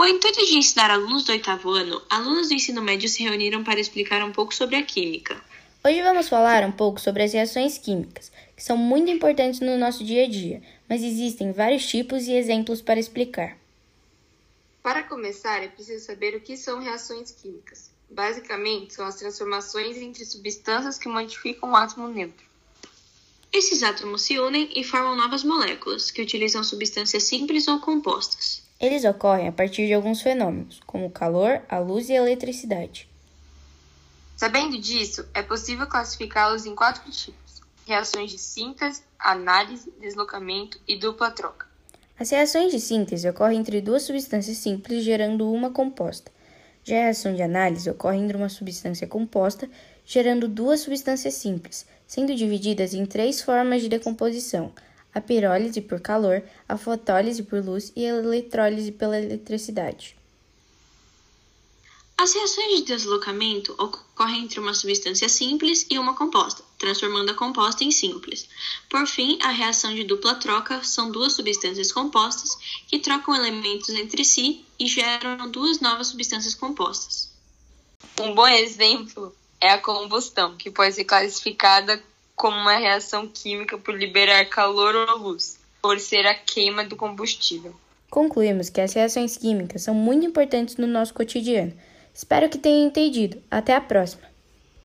Com o intuito de ensinar alunos do oitavo ano, alunos do ensino médio se reuniram para explicar um pouco sobre a química. Hoje vamos falar um pouco sobre as reações químicas, que são muito importantes no nosso dia a dia, mas existem vários tipos e exemplos para explicar. Para começar, é preciso saber o que são reações químicas. Basicamente, são as transformações entre substâncias que modificam o átomo neutro. Esses átomos se unem e formam novas moléculas, que utilizam substâncias simples ou compostas. Eles ocorrem a partir de alguns fenômenos, como o calor, a luz e a eletricidade. Sabendo disso, é possível classificá-los em quatro tipos: reações de síntese, análise, deslocamento e dupla troca. As reações de síntese ocorrem entre duas substâncias simples, gerando uma composta. Já a reação de análise ocorre entre uma substância composta, gerando duas substâncias simples, sendo divididas em três formas de decomposição: a pirólise por calor, a fotólise por luz e a eletrólise pela eletricidade. As reações de deslocamento ocorrem entre uma substância simples e uma composta, transformando a composta em simples. Por fim, a reação de dupla troca são duas substâncias compostas que trocam elementos entre si e geram duas novas substâncias compostas. Um bom exemplo é a combustão, que pode ser classificada como uma reação química por liberar calor ou luz, por ser a queima do combustível. Concluímos que as reações químicas são muito importantes no nosso cotidiano Espero que tenham entendido. Até a próxima!